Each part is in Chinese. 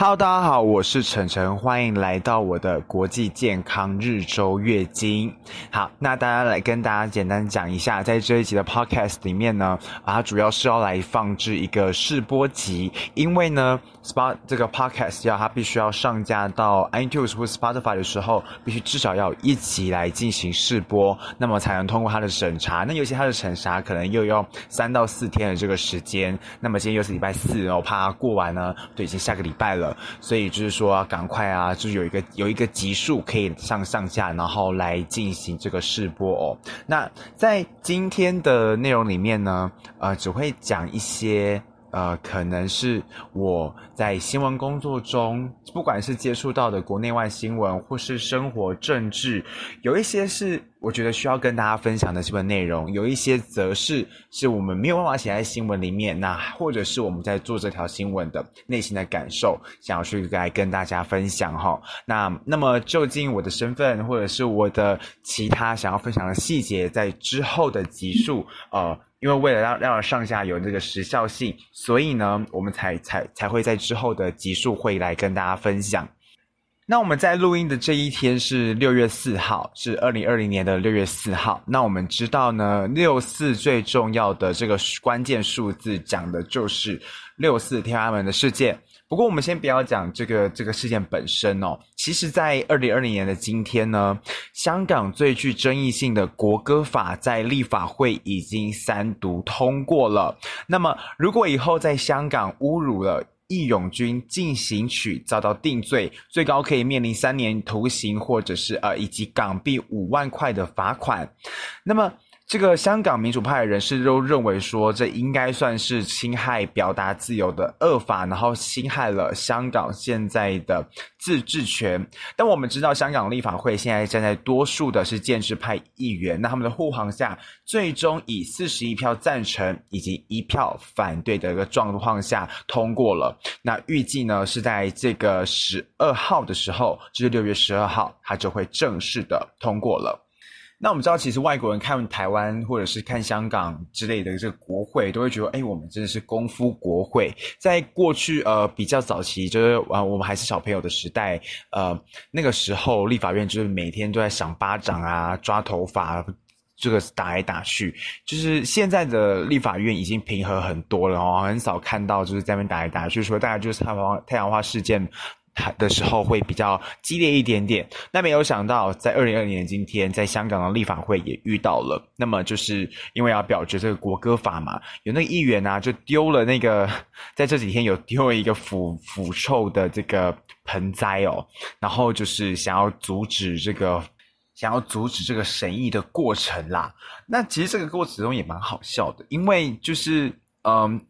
Hello，大家好，我是晨晨，欢迎来到我的国际健康日周月经。好，那大家来跟大家简单讲一下，在这一集的 Podcast 里面呢，啊，主要是要来放置一个试播集，因为呢，Spot 这个 Podcast 要它必须要上架到 iTunes 或 Spotify 的时候，必须至少要一集来进行试播，那么才能通过它的审查。那尤其它的审查可能又要三到四天的这个时间。那么今天又是礼拜四，然后怕过完呢，都已经下个礼拜了。所以就是说，赶快啊，就是有一个有一个集数可以上上架，然后来进行这个试播哦。那在今天的内容里面呢，呃，只会讲一些。呃，可能是我在新闻工作中，不管是接触到的国内外新闻，或是生活政治，有一些是我觉得需要跟大家分享的新闻内容，有一些则是是我们没有办法写在新闻里面，那或者是我们在做这条新闻的内心的感受，想要去来跟大家分享哈。那那么究竟我的身份，或者是我的其他想要分享的细节，在之后的集数，呃。因为为了让让上下有这个时效性，所以呢，我们才才才会在之后的集数会来跟大家分享。那我们在录音的这一天是六月四号，是二零二零年的六月四号。那我们知道呢，六四最重要的这个关键数字讲的就是六四天安门的事件。不过，我们先不要讲这个这个事件本身哦。其实，在二零二零年的今天呢，香港最具争议性的国歌法在立法会已经三读通过了。那么，如果以后在香港侮辱了《义勇军进行曲》遭到定罪，最高可以面临三年徒刑，或者是呃以及港币五万块的罚款。那么。这个香港民主派人士都认为说，这应该算是侵害表达自由的恶法，然后侵害了香港现在的自治权。但我们知道，香港立法会现在站在多数的是建制派议员，那他们的护航下，最终以四十一票赞成以及一票反对的一个状况下通过了。那预计呢是在这个十二号的时候，就是六月十二号，它就会正式的通过了。那我们知道，其实外国人看台湾或者是看香港之类的这个国会，都会觉得，哎，我们真的是功夫国会。在过去，呃，比较早期，就是呃，我们还是小朋友的时代，呃，那个时候立法院就是每天都在赏巴掌啊、抓头发，这个打来打去。就是现在的立法院已经平和很多了哦，很少看到就是在那边打来打去，说大概就是太阳太阳花事件。的时候会比较激烈一点点，那没有想到在二零二零年今天，在香港的立法会也遇到了。那么就是因为要表决这个国歌法嘛，有那个议员啊，就丢了那个，在这几天有丢了一个腐腐臭的这个盆栽哦，然后就是想要阻止这个，想要阻止这个审议的过程啦。那其实这个过程中也蛮好笑的，因为就是嗯。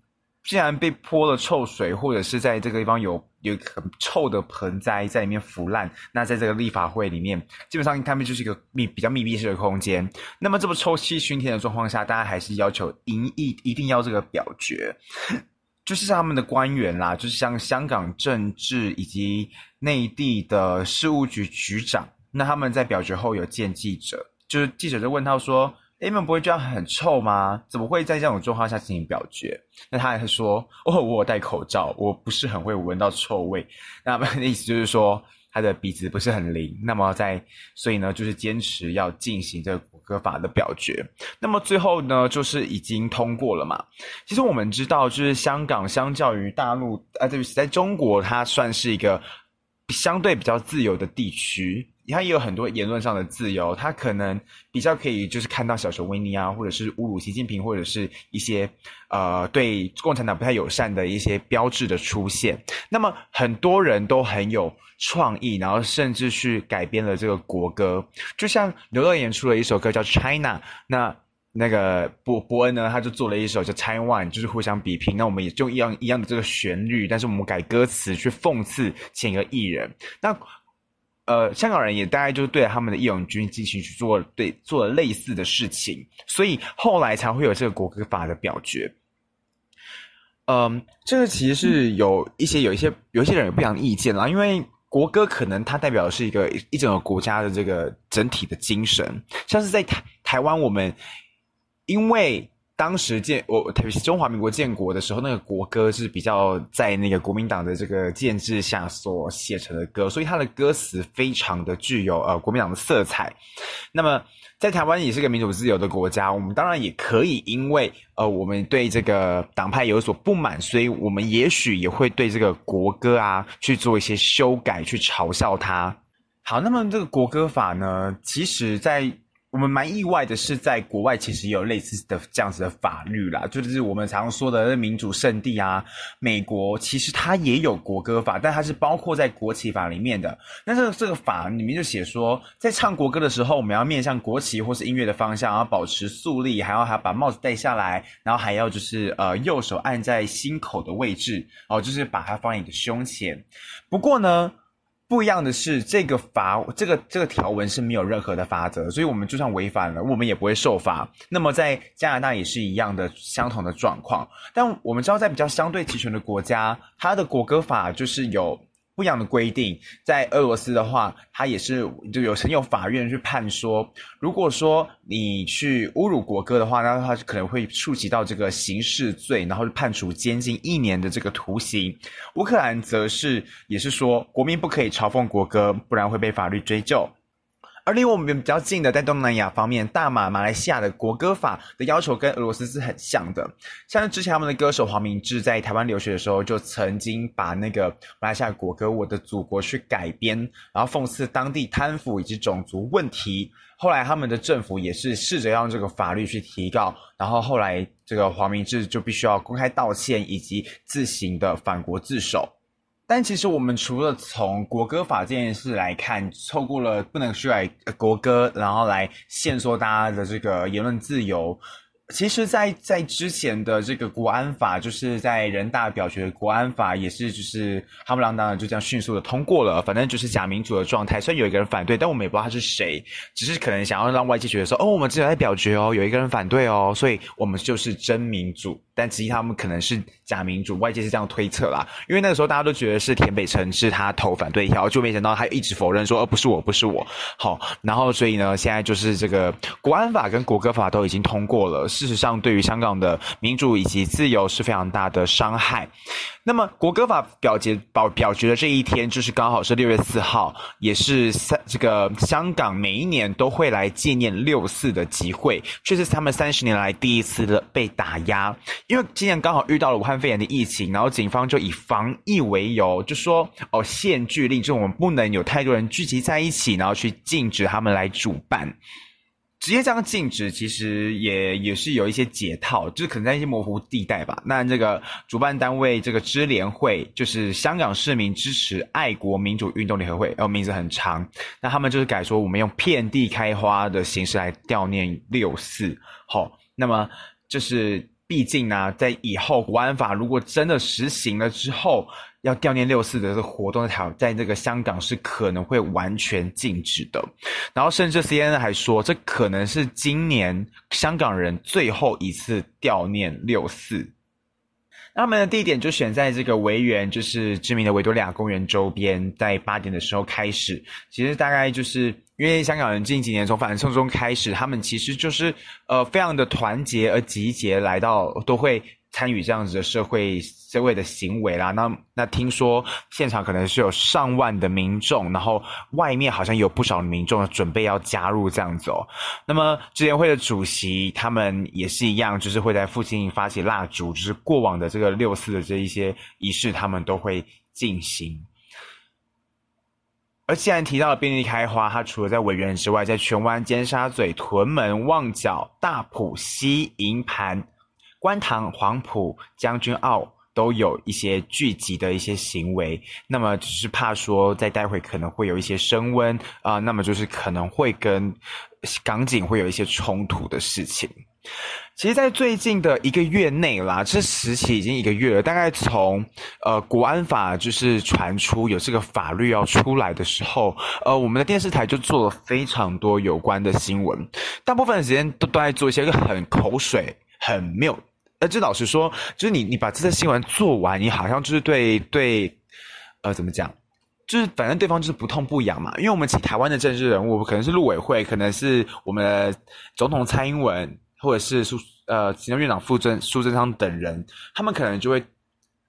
既然被泼了臭水，或者是在这个地方有有很臭的盆栽在里面腐烂，那在这个立法会里面，基本上他们就是一个密比较密闭式的空间。那么这么臭气熏天的状况下，大家还是要求一一一定要这个表决，就是他们的官员啦，就是像香港政治以及内地的事务局局长，那他们在表决后有见记者，就是记者就问他说。你们不会觉得很臭吗？怎么会在这种状况下进行表决？那他还是说：“ 哦，我有戴口罩，我不是很会闻到臭味。”那么的意思就是说，他的鼻子不是很灵。那么在，所以呢，就是坚持要进行这个国歌法的表决。那么最后呢，就是已经通过了嘛。其实我们知道，就是香港相较于大陆啊，对不起，在中国，它算是一个相对比较自由的地区。他也有很多言论上的自由，他可能比较可以就是看到小熊维尼啊，或者是侮辱习近平，或者是一些呃对共产党不太友善的一些标志的出现。那么很多人都很有创意，然后甚至去改编了这个国歌，就像刘乐言出了一首歌叫《China》，那那个伯伯恩呢，他就做了一首叫《Taiwan》，就是互相比拼。那我们也就一样一样的这个旋律，但是我们改歌词去讽刺前一个艺人。那呃，香港人也大概就是对他们的义勇军进行去做对做类似的事情，所以后来才会有这个国歌法的表决。嗯，这个其实是有一些有一些有一些人有不一样的意见啦，因为国歌可能它代表的是一个一整个国家的这个整体的精神，像是在台台湾，我们因为当时建我特别是中华民国建国的时候，那个国歌是比较在那个国民党的这个建制下所写成的歌，所以它的歌词非常的具有呃国民党的色彩。那么在台湾也是个民主自由的国家，我们当然也可以因为呃我们对这个党派有所不满，所以我们也许也会对这个国歌啊去做一些修改，去嘲笑它。好，那么这个国歌法呢，其实在。我们蛮意外的是，在国外其实也有类似的这样子的法律啦，就是我们常说的民主圣地啊，美国其实它也有国歌法，但它是包括在国旗法里面的。那这个这个法里面就写说，在唱国歌的时候，我们要面向国旗或是音乐的方向，然后保持肃立，还要还要把帽子戴下来，然后还要就是呃右手按在心口的位置，哦，就是把它放在你的胸前。不过呢。不一样的是，这个法这个这个条文是没有任何的法则，所以我们就算违反了，我们也不会受罚。那么在加拿大也是一样的相同的状况，但我们知道在比较相对齐全的国家，它的国歌法就是有。不一样的规定，在俄罗斯的话，它也是就有曾有法院去判说，如果说你去侮辱国歌的话，那他可能会触及到这个刑事罪，然后判处监禁一年的这个徒刑。乌克兰则是也是说，国民不可以嘲讽国歌，不然会被法律追究。而离我们比较近的，在东南亚方面，大马、马来西亚的国歌法的要求跟俄罗斯是很像的。像之前他们的歌手黄明志在台湾留学的时候，就曾经把那个马来西亚国歌《我的祖国》去改编，然后讽刺当地贪腐以及种族问题。后来他们的政府也是试着让这个法律去提告，然后后来这个黄明志就必须要公开道歉以及自行的反国自首。但其实我们除了从国歌法这件事来看，错过了不能修改国歌，然后来限缩大家的这个言论自由。其实在，在之前的这个国安法，就是在人大表决国安法，也是就是夯不啷当的就这样迅速的通过了。反正就是假民主的状态。虽然有一个人反对，但我们也不知道他是谁，只是可能想要让外界觉得说，哦，我们之前在表决哦，有一个人反对哦，所以我们就是真民主。但其实他们可能是假民主，外界是这样推测啦。因为那个时候大家都觉得是田北辰是他投反对票，就没想到他一直否认说，而、哦、不是我，不是我。好，然后所以呢，现在就是这个国安法跟国歌法都已经通过了。事实上，对于香港的民主以及自由是非常大的伤害。那么，国歌法表决表表决的这一天，就是刚好是六月四号，也是三这个香港每一年都会来纪念六四的集会，这是他们三十年来第一次的被打压。因为今年刚好遇到了武汉肺炎的疫情，然后警方就以防疫为由，就说哦，限聚令，就我们不能有太多人聚集在一起，然后去禁止他们来主办。直接这样禁止，其实也也是有一些解套，就是可能在一些模糊地带吧。那这个主办单位这个支联会，就是香港市民支持爱国民主运动联合会，哦，名字很长。那他们就是改说，我们用遍地开花的形式来悼念六四。好，那么就是毕竟呢，在以后国安法如果真的实行了之后。要悼念六四的这个活动，在在这个香港是可能会完全禁止的。然后甚至 CNN 还说，这可能是今年香港人最后一次悼念六四。那他们的地点就选在这个维园，就是知名的维多利亚公园周边，在八点的时候开始。其实大概就是因为香港人近几年从反送中开始，他们其实就是呃非常的团结而集结来到，都会。参与这样子的社会社会的行为啦，那那听说现场可能是有上万的民众，然后外面好像有不少民众准备要加入这样子哦。那么支联会的主席他们也是一样，就是会在附近发起蜡烛，就是过往的这个六四的这一些仪式，他们都会进行。而既然提到了遍地开花，它除了在维园之外，在荃湾、尖沙咀、屯门、旺角、大埔、西营盘。观塘、黄埔、将军澳都有一些聚集的一些行为，那么只是怕说在待会可能会有一些升温啊、那么就是可能会跟港警会有一些冲突的事情。其实，在最近的一个月内啦，这时期已经一个月了，大概从呃国安法就是传出有这个法律要出来的时候，呃，我们的电视台就做了非常多有关的新闻，大部分的时间都都在做一些个很口水、很没有。呃，这老实说，就是你，你把这则新闻做完，你好像就是对对，呃，怎么讲？就是反正对方就是不痛不痒嘛。因为我们请台湾的政治人物，可能是陆委会，可能是我们的总统蔡英文，或者是苏呃行政院长傅贞苏贞昌等人，他们可能就会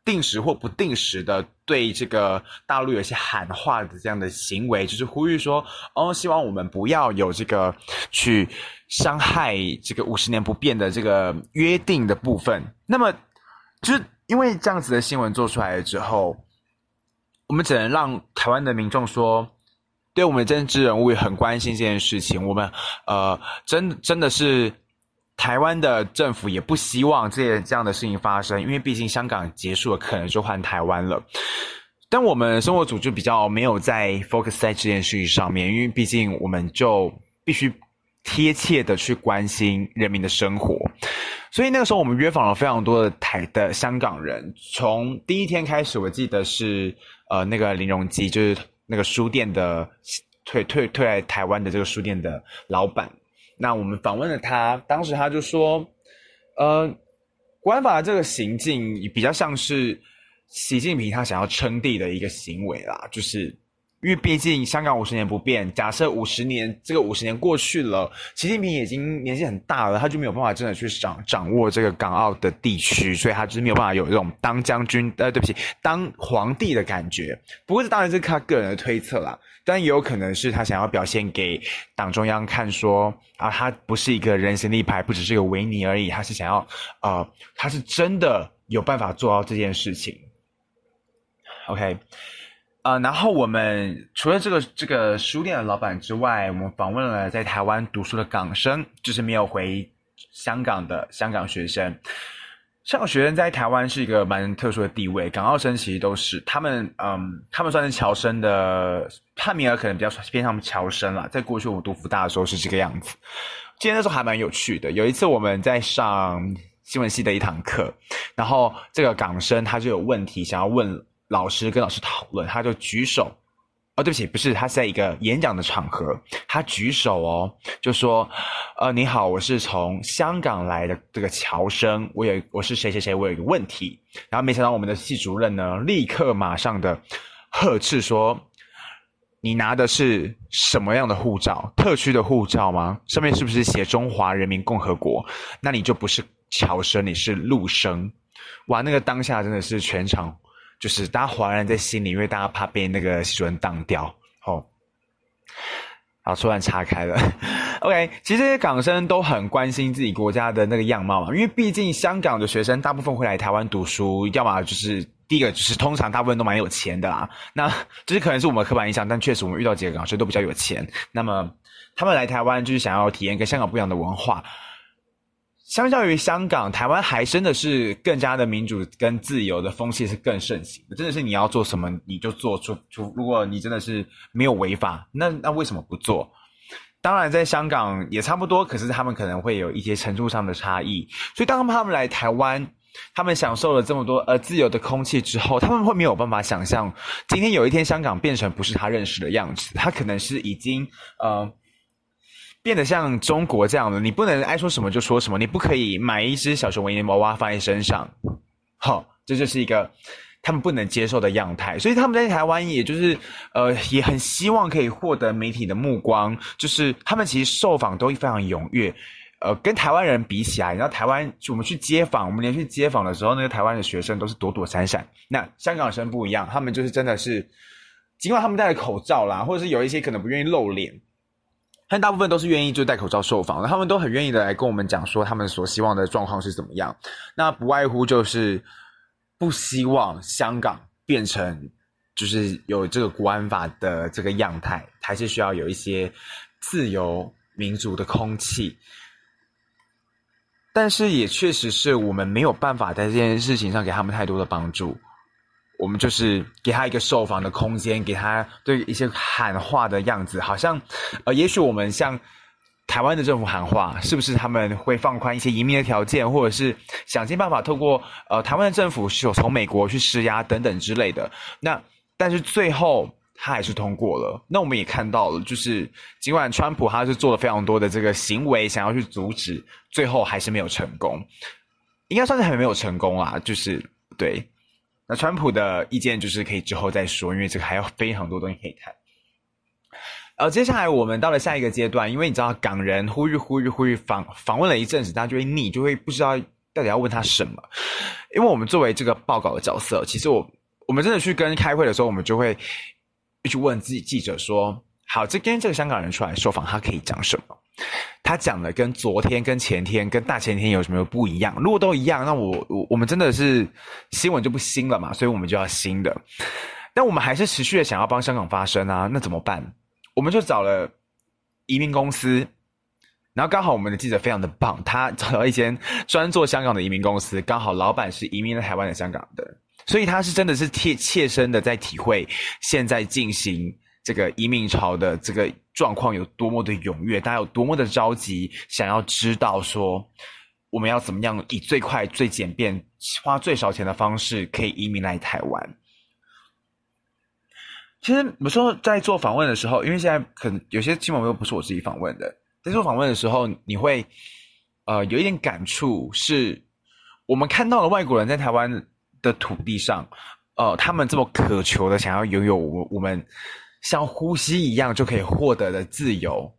定时或不定时的对这个大陆有些喊话的这样的行为，就是呼吁说，哦，希望我们不要有这个去伤害这个五十年不变的这个约定的部分。那么，就是因为这样子的新闻做出来了之后，我们只能让台湾的民众说，对我们的政治人物也很关心这件事情。我们呃，真真的是台湾的政府也不希望这些这样的事情发生，因为毕竟香港结束了，可能就换台湾了。但我们生活组就比较没有在 focus 在这件事情上面，因为毕竟我们就必须贴切的去关心人民的生活。所以那个时候，我们约访了非常多的台的香港人。从第一天开始，我记得是呃那个林荣基，就是那个书店的退退退来台湾的这个书店的老板。那我们访问了他，当时他就说，呃，国安法这个行径比较像是习近平他想要称帝的一个行为啦，就是。因为毕竟香港五十年不变，假设五十年这个五十年过去了，习近平已经年纪很大了，他就没有办法真的去掌掌握这个港澳的地区，所以他就是没有办法有这种当将军，呃，对不起，当皇帝的感觉。不过这当然是他个人的推测啦，但也有可能是他想要表现给党中央看说，啊，他不是一个人形立牌，不只是一个维尼而已，他是想要，呃，他是真的有办法做到这件事情。OK。呃，然后我们除了这个这个书店的老板之外，我们访问了在台湾读书的港生，就是没有回香港的香港学生。香港学生在台湾是一个蛮特殊的地位，港澳生其实都是他们，嗯，他们算是侨生的，判名额可能比较偏向侨生啦。在过去我读福大的时候是这个样子。今天那时候还蛮有趣的，有一次我们在上新闻系的一堂课，然后这个港生他就有问题想要问。老师跟老师讨论，他就举手，哦，对不起，不是，他是在一个演讲的场合，他举手哦，就说，呃，你好，我是从香港来的这个侨生，我有，我是谁谁谁，我有一个问题，然后没想到我们的系主任呢，立刻马上的呵斥说，你拿的是什么样的护照？特区的护照吗？上面是不是写中华人民共和国？那你就不是侨生，你是陆生。哇，那个当下真的是全场。就是大家哗然在心里，因为大家怕被那个系主任当掉，哦，好，突然岔开了。OK，其实港生都很关心自己国家的那个样貌嘛，因为毕竟香港的学生大部分会来台湾读书，要么就是第一个就是通常大部分都蛮有钱的啦，那这是可能是我们刻板印象，但确实我们遇到几个港生都比较有钱，那么他们来台湾就是想要体验跟香港不一样的文化。相较于香港，台湾还真的是更加的民主跟自由的风气是更盛行的。真的是你要做什么你就做出出，如果你真的是没有违法，那那为什么不做？当然，在香港也差不多，可是他们可能会有一些程度上的差异。所以当他们来台湾，他们享受了这么多呃自由的空气之后，他们会没有办法想象，今天有一天香港变成不是他认识的样子，他可能是已经呃。变得像中国这样的，你不能爱说什么就说什么，你不可以买一只小熊维尼娃娃放在身上，好，这就是一个他们不能接受的样态。所以他们在台湾，也就是呃，也很希望可以获得媒体的目光，就是他们其实受访都非常踊跃。呃，跟台湾人比起来，你知道台湾，我们去街访，我们连去街访的时候，那个台湾的学生都是躲躲闪闪。那香港生不一样，他们就是真的是，尽管他们戴着口罩啦，或者是有一些可能不愿意露脸。但大部分都是愿意就戴口罩受访的，他们都很愿意的来跟我们讲说他们所希望的状况是怎么样。那不外乎就是不希望香港变成就是有这个国安法的这个样态，还是需要有一些自由民主的空气。但是也确实是我们没有办法在这件事情上给他们太多的帮助。我们就是给他一个受访的空间，给他对一些喊话的样子，好像，呃，也许我们向台湾的政府喊话，是不是他们会放宽一些移民的条件，或者是想尽办法透过呃台湾的政府是有从美国去施压等等之类的。那但是最后他还是通过了。那我们也看到了，就是尽管川普他是做了非常多的这个行为，想要去阻止，最后还是没有成功，应该算是还没有成功啊。就是对。那川普的意见就是可以之后再说，因为这个还有非常多东西可以谈。呃，接下来我们到了下一个阶段，因为你知道港人呼吁呼吁呼吁访访问了一阵子，大家就会腻，就会不知道到底要问他什么。因为我们作为这个报告的角色，其实我我们真的去跟开会的时候，我们就会去问自己记者说：好，这今天这个香港人出来受访，他可以讲什么？他讲的跟昨天、跟前天、跟大前天有什么不一样？如果都一样，那我我我们真的是新闻就不新了嘛，所以我们就要新的。但我们还是持续的想要帮香港发声啊，那怎么办？我们就找了移民公司，然后刚好我们的记者非常的棒，他找到一间专做香港的移民公司，刚好老板是移民了台湾的香港的，所以他是真的是切切身的在体会现在进行这个移民潮的这个状况有多么的踊跃，大家有多么的着急，想要知道说我们要怎么样以最快、最简便、花最少钱的方式可以移民来台湾。其实有时候在做访问的时候，因为现在可能有些新闻又不是我自己访问的，在做访问的时候，你会呃有一点感触，是我们看到了外国人在台湾的土地上，呃，他们这么渴求的想要拥有我我们像呼吸一样就可以获得的自由，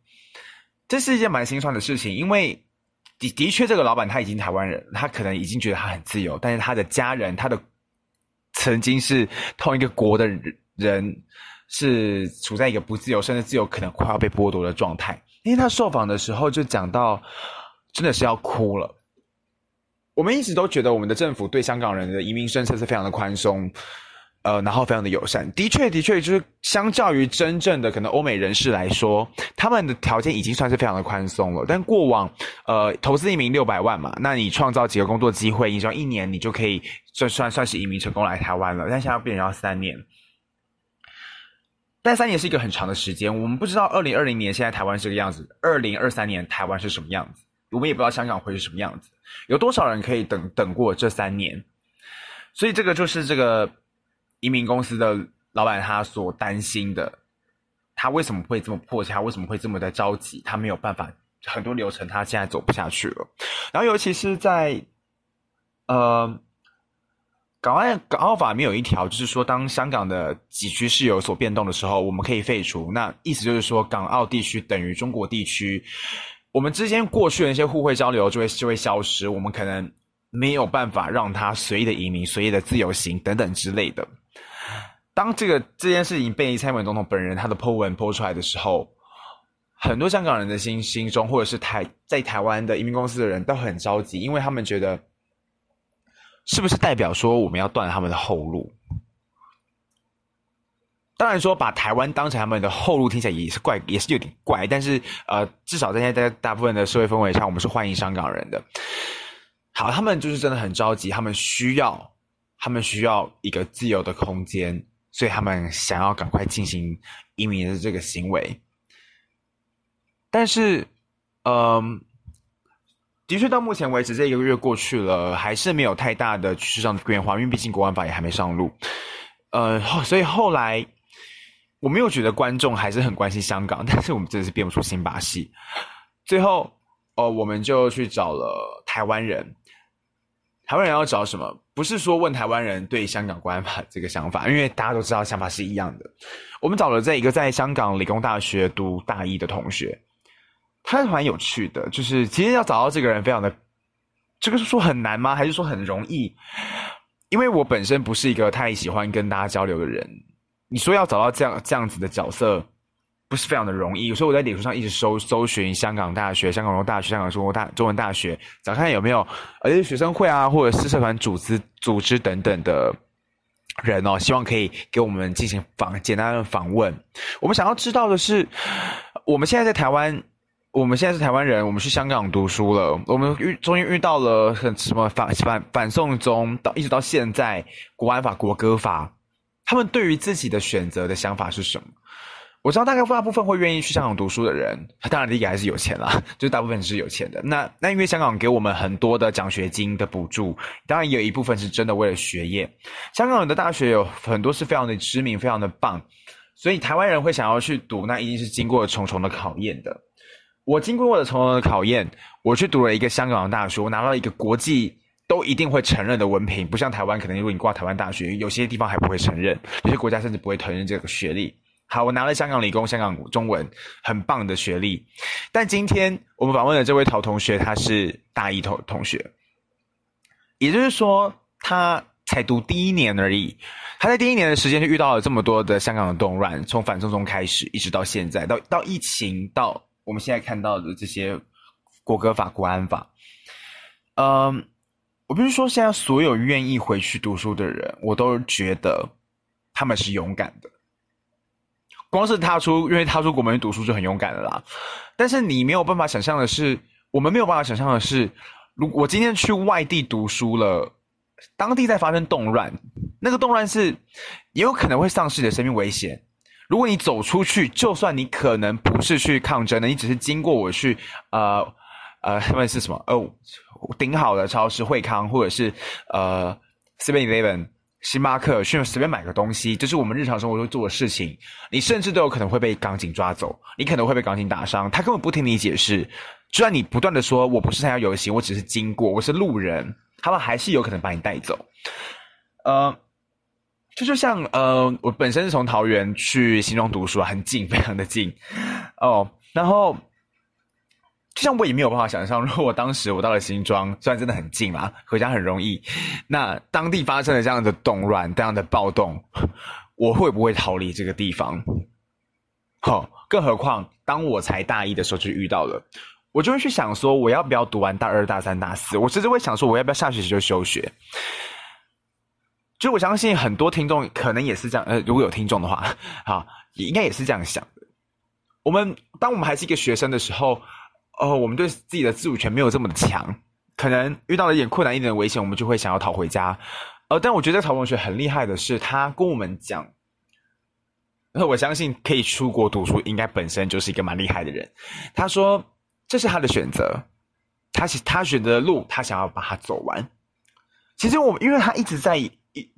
这是一件蛮心酸的事情，因为的的确这个老板他已经台湾人，他可能已经觉得他很自由，但是他的家人，他的曾经是同一个国的人。是处在一个不自由，甚至自由可能快要被剥夺的状态。因为他受访的时候就讲到，真的是要哭了。我们一直都觉得我们的政府对香港人的移民政策是非常的宽松，呃，然后非常的友善。的确，的确，就是相较于真正的可能欧美人士来说，他们的条件已经算是非常的宽松了。但过往，呃，投资移民六百万嘛，那你创造几个工作机会，你只要一年，你就可以算算算是移民成功来台湾了。但现在要变成要三年。但三年是一个很长的时间，我们不知道二零二零年现在台湾是个样子，二零二三年台湾是什么样子，我们也不知道香港会是什么样子，有多少人可以等等过这三年？所以这个就是这个移民公司的老板他所担心的，他为什么会这么迫切？他为什么会这么的着急？他没有办法，很多流程他现在走不下去了。然后尤其是在，呃。港澳港澳法里面有一条，就是说，当香港的几区是有所变动的时候，我们可以废除。那意思就是说，港澳地区等于中国地区，我们之间过去的那些互惠交流就会就会消失，我们可能没有办法让他随意的移民、随意的自由行等等之类的。当这个这件事情被蔡英文总统本人他的 po 文 po 出来的时候，很多香港人的心心中，或者是台在台湾的移民公司的人都很着急，因为他们觉得。是不是代表说我们要断他们的后路？当然说把台湾当成他们的后路听起来也是怪，也是有点怪。但是呃，至少在现在大部分的社会氛围上，我们是欢迎香港人的。好，他们就是真的很着急，他们需要，他们需要一个自由的空间，所以他们想要赶快进行移民的这个行为。但是，嗯、的确，到目前为止，这一个月过去了，还是没有太大的趋势上的变化，因为毕竟国安法也还没上路。呃，所以后来我没有觉得观众还是很关心香港，但是我们真的是变不出新把戏。最后，哦、呃，我们就去找了台湾人。台湾人要找什么？不是说问台湾人对香港国安法这个想法，因为大家都知道想法是一样的。我们找了这一个在香港理工大学读大一的同学。他是蛮有趣的，就是其实要找到这个人非常的，这个是说很难吗？还是说很容易？因为我本身不是一个太喜欢跟大家交流的人，你说要找到这样这样子的角色，不是非常的容易。所以我在脸书上一直搜搜寻香港大学、香港中文大学、香港中国大中文大学，找看有没有而且学生会啊，或者是社团组织组织等等的人哦，希望可以给我们进行访简单的访问。我们想要知道的是，我们现在在台湾。我们现在是台湾人，我们去香港读书了。我们遇终于遇到了很什么反反反送中到一直到现在国安法、国歌法，他们对于自己的选择的想法是什么？我知道大概大部分会愿意去香港读书的人，当然第一个还是有钱啦，就是大部分是有钱的。那那因为香港给我们很多的奖学金的补助，当然也有一部分是真的为了学业。香港的大学有很多是非常的知名、非常的棒，所以台湾人会想要去读，那一定是经过重重的考验的。我经过我的重重的考验，我去读了一个香港的大学，我拿到一个国际都一定会承认的文凭，不像台湾，可能如果你挂台湾大学，有些地方还不会承认，有些国家甚至不会承认这个学历。好，我拿了香港理工、香港中文很棒的学历，但今天我们访问的这位陶同学，他是大一同同学，也就是说，他才读第一年而已。他在第一年的时间就遇到了这么多的香港的动乱，从反送中开始，一直到现在，到到疫情，到我们现在看到的这些国歌法、国安法。嗯，我不是说现在所有愿意回去读书的人，我都觉得他们是勇敢的。光是踏出，因为踏出国门去读书就很勇敢的啦。但是你没有办法想象的是，我们没有办法想象的是，如我今天去外地读书了，当地在发生动乱，那个动乱是也有可能会丧失你的生命危险。如果你走出去，就算你可能不是去抗争的，你只是经过我去，呃呃，他们是什么？哦，顶好的超市惠康，或者是呃 Seven Eleven。星巴克去随便买个东西，就是我们日常生活中做的事情。你甚至都有可能会被港警抓走，你可能会被港警打伤。他根本不听你解释，就算你不断的说“我不是参加游行，我只是经过，我是路人”，他们还是有可能把你带走。呃，这就，就像呃，我本身是从桃园去新庄读书，很近，非常的近哦。然后。就像我也没有办法想象，如果当时我到了新庄，虽然真的很近啦，回家很容易，那当地发生了这样的动乱、这样的暴动，我会不会逃离这个地方？好，更何况当我才大一的时候就遇到了，我就会去想说，我要不要读完大二、大三、大四？我甚至会想说，我要不要下学期就休学？就我相信很多听众可能也是这样，呃，如果有听众的话，好，也应该也是这样想的。我们当我们还是一个学生的时候。哦，我们对自己的自主权没有这么的强，可能遇到了一点困难、一点的危险，我们就会想要逃回家。呃，但我觉得曹同学很厉害的是，他跟我们讲，那我相信可以出国读书，应该本身就是一个蛮厉害的人。他说这是他的选择，他他选择的路，他想要把它走完。其实我因为他一直在一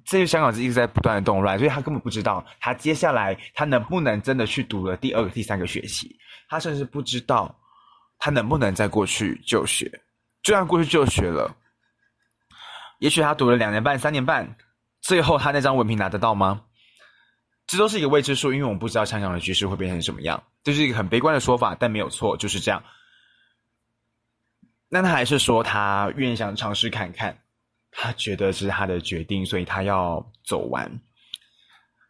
这些香港是一直在不断的动乱，所以他根本不知道他接下来他能不能真的去读了第二个、第三个学期，他甚至不知道。他能不能再过去就学？就算过去就学了，也许他读了两年半、三年半，最后他那张文凭拿得到吗？这都是一个未知数，因为我们不知道香港的局势会变成什么样。这是一个很悲观的说法，但没有错，就是这样。那他还是说他愿意想尝试看看，他觉得是他的决定，所以他要走完。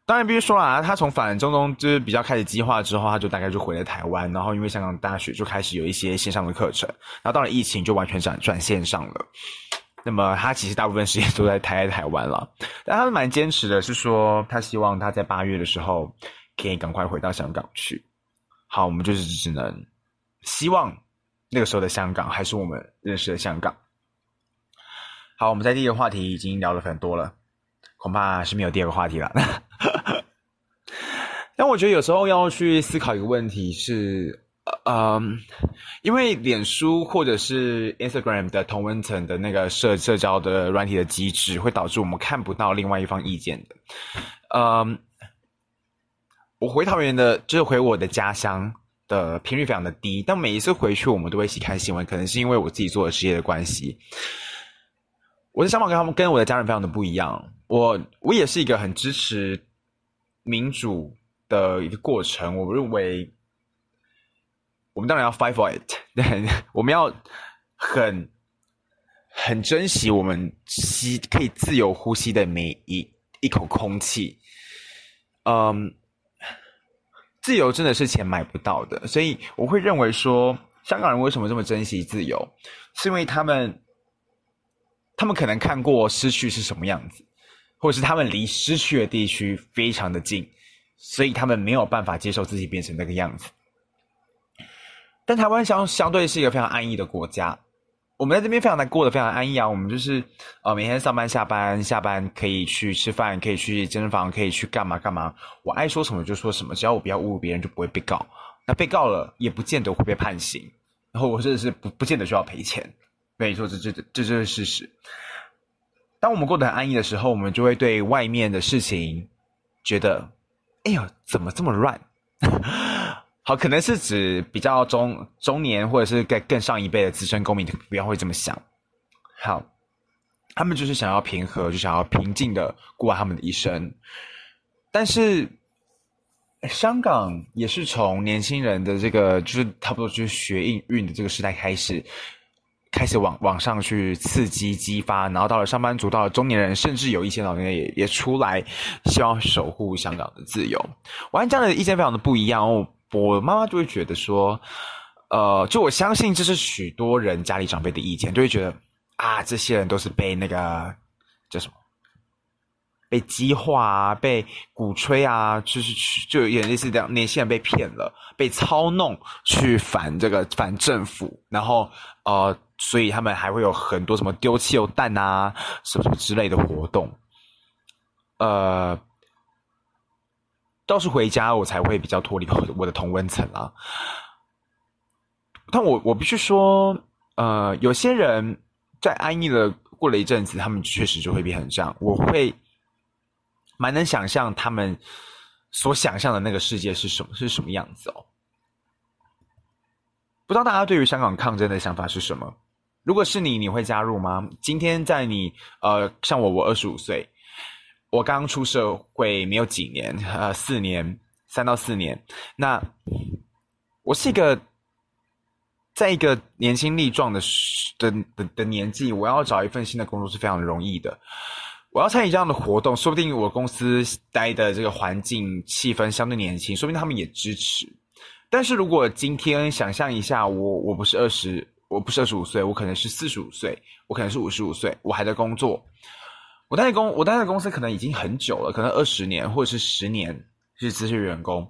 当然，必须说啊，他从反中东就是比较开始激化之后，他就大概就回了台湾。然后，因为香港大学就开始有一些线上的课程，然后到了疫情就完全转转线上了。那么，他其实大部分时间都在待在台湾了。但他蛮坚持的，是说他希望他在八月的时候可以赶快回到香港去。好，我们就是只能希望那个时候的香港还是我们认识的香港。好，我们在第一个话题已经聊了很多了。恐怕是没有第二个话题了。但我觉得有时候要去思考一个问题是，呃，因为脸书或者是 Instagram 的同温层的那个社社交的软体的机制，会导致我们看不到另外一方意见的。嗯，我回桃园的，就是回我的家乡的频率非常的低，但每一次回去，我们都会一起看新闻，可能是因为我自己做的事业的关系。我的想法跟他们、跟我的家人非常的不一样。我我也是一个很支持民主的一个过程。我认为，我们当然要 fight for it，对，我们要很很珍惜我们吸可以自由呼吸的每一一口空气。嗯，自由真的是钱买不到的，所以我会认为说，香港人为什么这么珍惜自由，是因为他们。他们可能看过失去是什么样子，或者是他们离失去的地区非常的近，所以他们没有办法接受自己变成那个样子。但台湾相相对是一个非常安逸的国家，我们在这边非常的过得非常安逸啊。我们就是呃每天上班下班，下班可以去吃饭，可以去健身房，可以去干嘛干嘛。我爱说什么就说什么，只要我不要侮辱别人，就不会被告。那被告了也不见得会被判刑，然后我甚至是不不见得需要赔钱。没错，这这这这是事实。当我们过得很安逸的时候，我们就会对外面的事情觉得：“哎呦，怎么这么乱？” 好，可能是指比较中中年或者是更更上一辈的资深公民，不要会这么想。好，他们就是想要平和，就想要平静的过他们的一生。但是，香港也是从年轻人的这个，就是差不多就是学运运的这个时代开始，开始往往上去刺激激发，然后到了上班族，到了中年人，甚至有一些老年人也也出来，希望守护香港的自由。我跟这样的意见非常的不一样我，我妈妈就会觉得说，呃，就我相信这是许多人家里长辈的意见，就会觉得啊，这些人都是被那个叫什么？被激化啊，被鼓吹啊，就是就有点类似这样，年轻人被骗了，被操弄去反这个反政府，然后呃，所以他们还会有很多什么丢汽油弹啊，什么什么之类的活动。呃，倒是回家我才会比较脱离我的同温层啊。但我我必须说，呃，有些人在安逸了过了一阵子，他们确实就会变成这样。我会。蛮能想象他们所想象的那个世界是什么，是什么样子哦。不知道大家对于香港抗争的想法是什么？如果是你，你会加入吗？今天在你呃，像我，我二十五岁，我刚出社会没有几年，呃，四年，三到四年。那我是一个在一个年轻力壮的的的的年纪，我要找一份新的工作是非常容易的。我要参与这样的活动，说不定我公司待的这个环境气氛相对年轻，说不定他们也支持。但是如果今天想象一下，我我不是二十，我不是二十五岁，我可能是四十五岁，我可能是五十五岁，我还在工作，我待在公我待在公司可能已经很久了，可能二十年或者是十年是资深员工。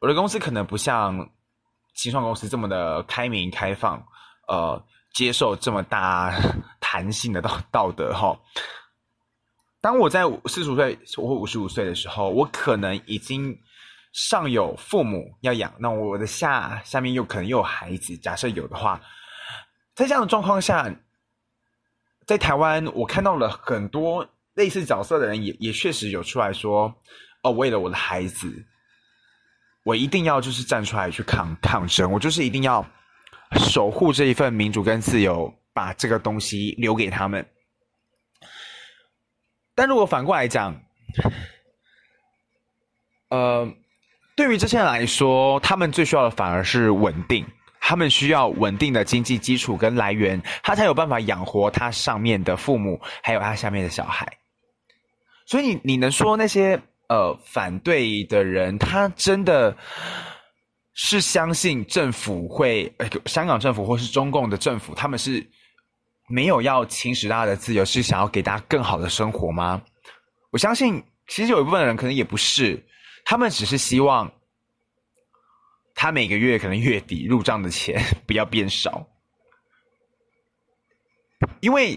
我的公司可能不像新创公司这么的开明开放，呃，接受这么大弹性的道道德哈。当我在四十五岁或五十五岁的时候，我可能已经上有父母要养，那我的下下面又可能又有孩子。假设有的话，在这样的状况下，在台湾，我看到了很多类似角色的人也，也确实有出来说：“哦，为了我的孩子，我一定要就是站出来去抗抗争，我就是一定要守护这一份民主跟自由，把这个东西留给他们。”但如果反过来讲，呃，对于这些人来说，他们最需要的反而是稳定，他们需要稳定的经济基础跟来源，他才有办法养活他上面的父母，还有他下面的小孩。所以你你能说那些呃反对的人，他真的是相信政府会，呃，香港政府或是中共的政府，他们是？没有要侵蚀大家的自由，是想要给大家更好的生活吗？我相信，其实有一部分人可能也不是，他们只是希望他每个月可能月底入账的钱 不要变少，因为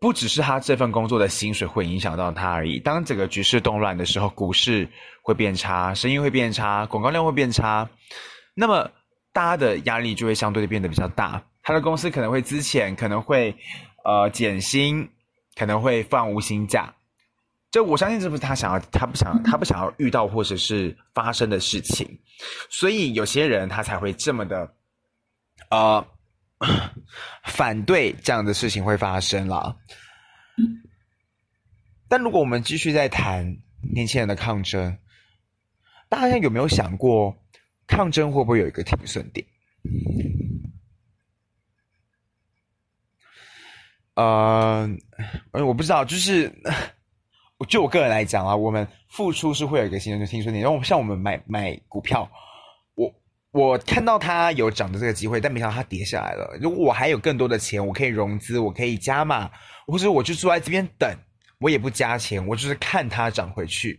不只是他这份工作的薪水会影响到他而已。当整个局势动乱的时候，股市会变差，生意会变差，广告量会变差，那么大家的压力就会相对的变得比较大。他的公司可能会资遣，可能会呃减薪，可能会放无薪假。这我相信这不是他想要，他不想，他不想要遇到或者是发生的事情。所以有些人他才会这么的呃 反对这样的事情会发生了。但如果我们继续在谈年轻人的抗争，大家有没有想过，抗争会不会有一个停损点？呃，我不知道，就是就我个人来讲啊，我们付出是会有一个新的听说点。然后像我们买买股票，我我看到它有涨的这个机会，但没想到它跌下来了。如果我还有更多的钱，我可以融资，我可以加码，或者我就坐在这边等，我也不加钱，我就是看它涨回去。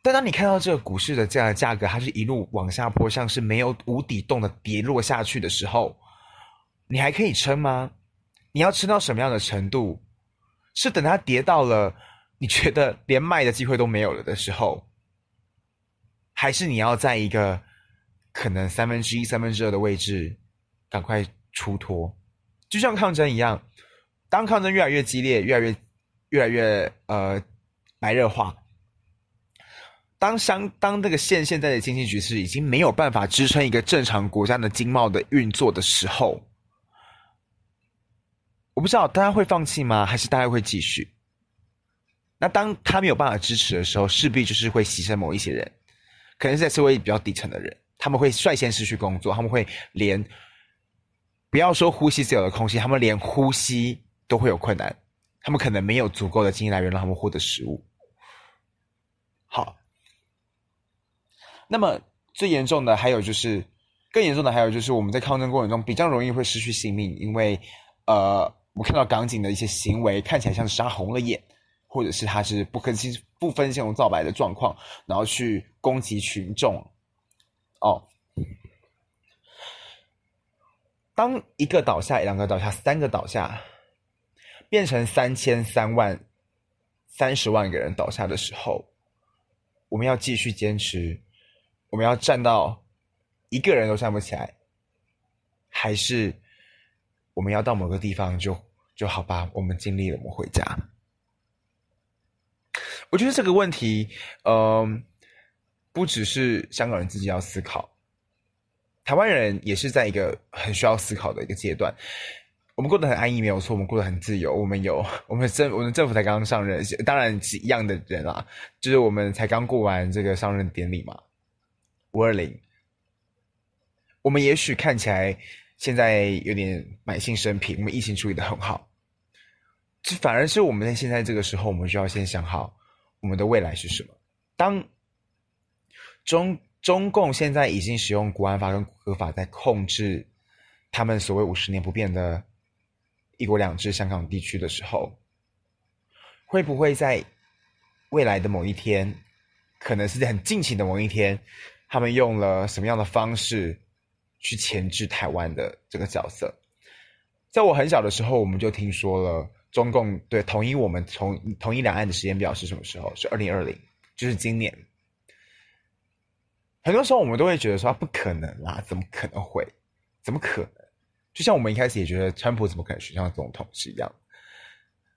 但当你看到这个股市的这样的价格，它是一路往下坡，像是没有无底洞的跌落下去的时候，你还可以撑吗？你要撑到什么样的程度？是等它跌到了你觉得连卖的机会都没有了的时候，还是你要在一个可能三分之一、三分之二的位置赶快出脱？就像抗争一样，当抗争越来越激烈、越来越、越来越呃白热化，当相当这个现现在的经济局势已经没有办法支撑一个正常国家的经贸的运作的时候。我不知道大家会放弃吗？还是大家会继续？那当他没有办法支持的时候，势必就是会牺牲某一些人。可能是在社会比较底层的人，他们会率先失去工作，他们会连不要说呼吸自由的空气，他们连呼吸都会有困难，他们可能没有足够的经济来源让他们获得食物。好，那么最严重的还有就是，更严重的还有就是我们在抗争过程中比较容易会失去性命，因为呃，我看到港警的一些行为看起来像是杀红了眼。或者是他是不分青不分青红皂白的状况，然后去攻击群众。哦，当一个倒下，两个倒下，三个倒下，变成三千三万三十万个人倒下的时候，我们要继续坚持，我们要站到一个人都站不起来，还是我们要到某个地方就就好吧？我们尽力了，我们回家。我觉得这个问题，嗯、不只是香港人自己要思考，台湾人也是在一个很需要思考的一个阶段。我们过得很安逸，没有错，我们过得很自由。我们有 我们政，我们政府才刚刚上任，当然是一样的人啦，就是我们才刚过完这个上任典礼嘛，五二零。我们也许看起来现在有点满幸生平，我们疫情处理的很好，这反而是我们在现在这个时候，我们需要先想好。我们的未来是什么？当中中共现在已经使用国安法跟国法在控制他们所谓五十年不变的一国两制香港地区的时候，会不会在未来的某一天，可能是在很近期的某一天，他们用了什么样的方式去钳制台湾的这个角色？在我很小的时候，我们就听说了。中共对统一我们从统一两岸的时间表是什么时候？是二零二零，就是今年。很多时候我们都会觉得说，不可能啦，怎么可能会？怎么可能？就像我们一开始也觉得川普怎么可能选上总统是一样。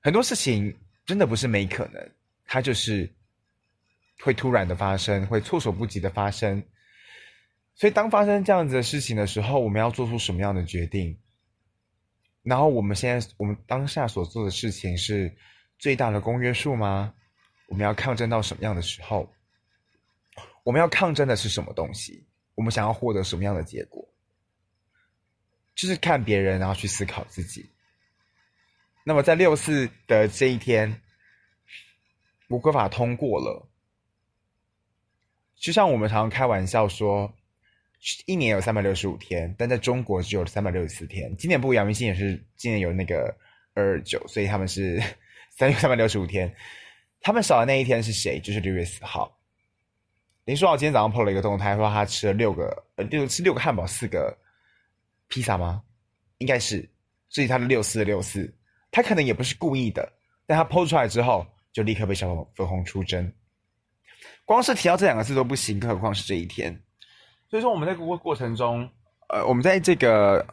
很多事情真的不是没可能，它就是会突然的发生，会措手不及的发生。所以当发生这样子的事情的时候，我们要做出什么样的决定？然后我们现在，我们当下所做的事情是最大的公约数吗？我们要抗争到什么样的时候？我们要抗争的是什么东西？我们想要获得什么样的结果？就是看别人，然后去思考自己。那么在六四的这一天，国歌法通过了，就像我们常常开玩笑说。一年有三百六十五天，但在中国只有三百六十四天。今年不杨明星也是今年有那个二二九，所以他们是 三三百六十五天。他们少的那一天是谁？就是六月四号。林书豪今天早上 PO 了一个动态，说他吃了六个呃六吃六个汉堡，四个披萨吗？应该是，所以他的六四六四，他可能也不是故意的，但他 PO 出来之后，就立刻被小粉红出征。光是提到这两个字都不行，更何况是这一天。所以说，我们在过过程中，呃，我们在这个，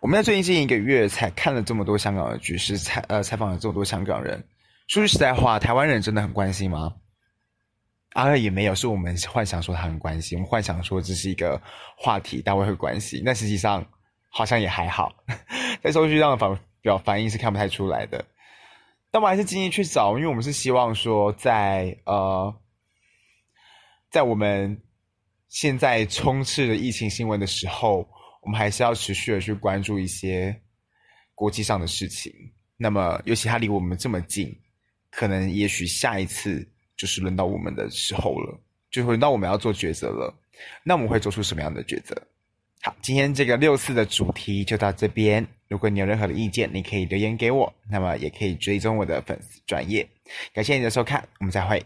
我们在最近近一个月才看了这么多香港的局势，采呃采访了这么多香港人。说句实在话，台湾人真的很关心吗？啊，也没有，是我们幻想说他很关心，我们幻想说这是一个话题，大家会关心。但实际上好像也还好，在数据上的反表反应是看不太出来的。但我们还是尽力去找，因为我们是希望说，在呃，在我们。现在充斥着疫情新闻的时候，我们还是要持续的去关注一些国际上的事情。那么，尤其它离我们这么近，可能也许下一次就是轮到我们的时候了，就轮到我们要做抉择了。那我们会做出什么样的抉择？好，今天这个六四的主题就到这边。如果你有任何的意见，你可以留言给我，那么也可以追踪我的粉丝专业。感谢你的收看，我们再会。